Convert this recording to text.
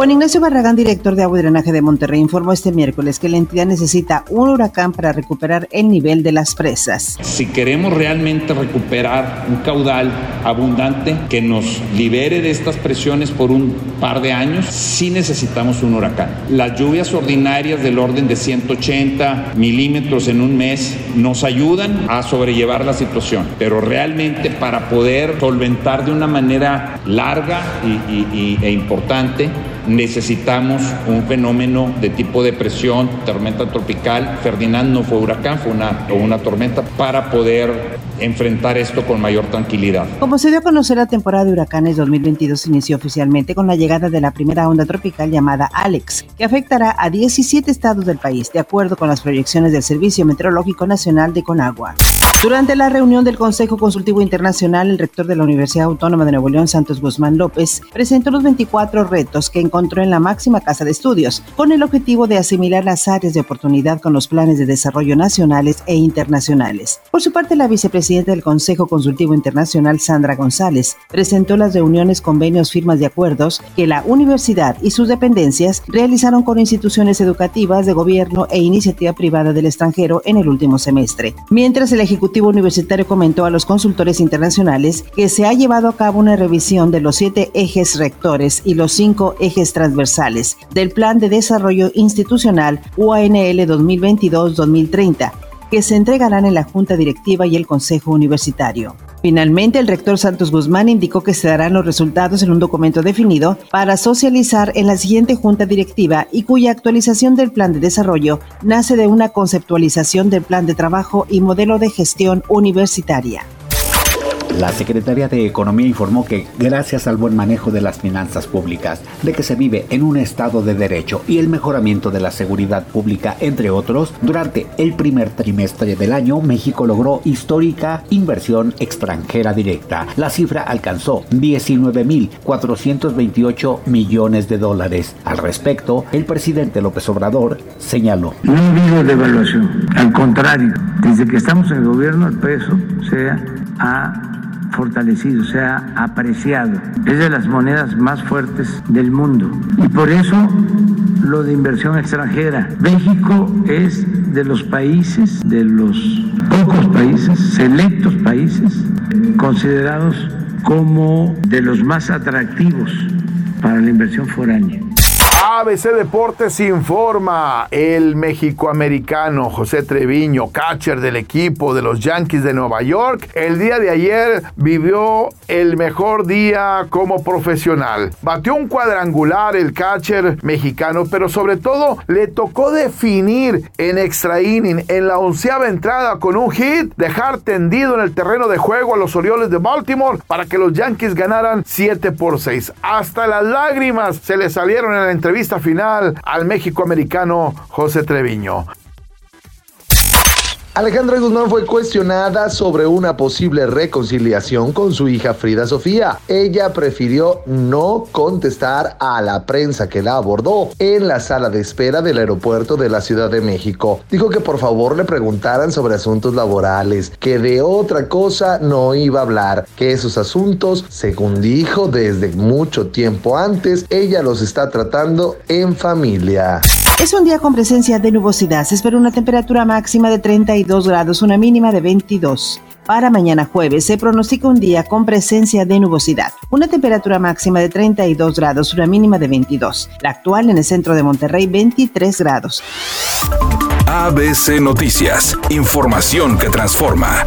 Juan Ignacio Barragán, director de Agua y Drenaje de Monterrey, informó este miércoles que la entidad necesita un huracán para recuperar el nivel de las presas. Si queremos realmente recuperar un caudal abundante que nos libere de estas presiones por un par de años, sí necesitamos un huracán. Las lluvias ordinarias del orden de 180 milímetros en un mes nos ayudan a sobrellevar la situación, pero realmente para poder solventar de una manera larga e importante, necesitamos un fenómeno de tipo depresión, tormenta tropical. Ferdinand no fue huracán, fue una, una tormenta para poder enfrentar esto con mayor tranquilidad. Como se dio a conocer, la temporada de huracanes 2022 inició oficialmente con la llegada de la primera onda tropical llamada Alex, que afectará a 17 estados del país, de acuerdo con las proyecciones del Servicio Meteorológico Nacional de Conagua. Durante la reunión del Consejo Consultivo Internacional, el rector de la Universidad Autónoma de Nuevo León, Santos Guzmán López, presentó los 24 retos que encontró en la máxima casa de estudios, con el objetivo de asimilar las áreas de oportunidad con los planes de desarrollo nacionales e internacionales. Por su parte, la vicepresidenta del Consejo Consultivo Internacional, Sandra González, presentó las reuniones, convenios, firmas de acuerdos que la universidad y sus dependencias realizaron con instituciones educativas de gobierno e iniciativa privada del extranjero en el último semestre. Mientras el Ejecutivo Universitario comentó a los consultores internacionales que se ha llevado a cabo una revisión de los siete ejes rectores y los cinco ejes transversales del Plan de Desarrollo Institucional UANL 2022-2030 que se entregarán en la Junta Directiva y el Consejo Universitario. Finalmente, el rector Santos Guzmán indicó que se darán los resultados en un documento definido para socializar en la siguiente junta directiva y cuya actualización del plan de desarrollo nace de una conceptualización del plan de trabajo y modelo de gestión universitaria. La Secretaría de Economía informó que gracias al buen manejo de las finanzas públicas, de que se vive en un estado de derecho y el mejoramiento de la seguridad pública, entre otros, durante el primer trimestre del año, México logró histórica inversión extranjera directa. La cifra alcanzó 19.428 millones de dólares. Al respecto, el presidente López Obrador señaló. No ha habido devaluación, al contrario, desde que estamos en el gobierno el peso se ha fortalecido, se ha apreciado. Es de las monedas más fuertes del mundo. Y por eso lo de inversión extranjera. México es de los países, de los pocos países, selectos países, considerados como de los más atractivos para la inversión foránea. ABC Deportes informa, el mexicoamericano José Treviño, catcher del equipo de los Yankees de Nueva York, el día de ayer vivió el mejor día como profesional. Batió un cuadrangular el catcher mexicano, pero sobre todo le tocó definir en extra inning, en la onceava entrada con un hit, dejar tendido en el terreno de juego a los Orioles de Baltimore para que los Yankees ganaran 7 por 6. Hasta las lágrimas se le salieron en la entrevista vista final al México americano José Treviño. Alejandra Guzmán fue cuestionada sobre una posible reconciliación con su hija Frida Sofía. Ella prefirió no contestar a la prensa que la abordó en la sala de espera del aeropuerto de la Ciudad de México. Dijo que por favor le preguntaran sobre asuntos laborales, que de otra cosa no iba a hablar, que esos asuntos, según dijo desde mucho tiempo antes, ella los está tratando en familia. Es un día con presencia de nubosidad. Se espera una temperatura máxima de 32 grados, una mínima de 22. Para mañana jueves se pronostica un día con presencia de nubosidad. Una temperatura máxima de 32 grados, una mínima de 22. La actual en el centro de Monterrey, 23 grados. ABC Noticias. Información que transforma.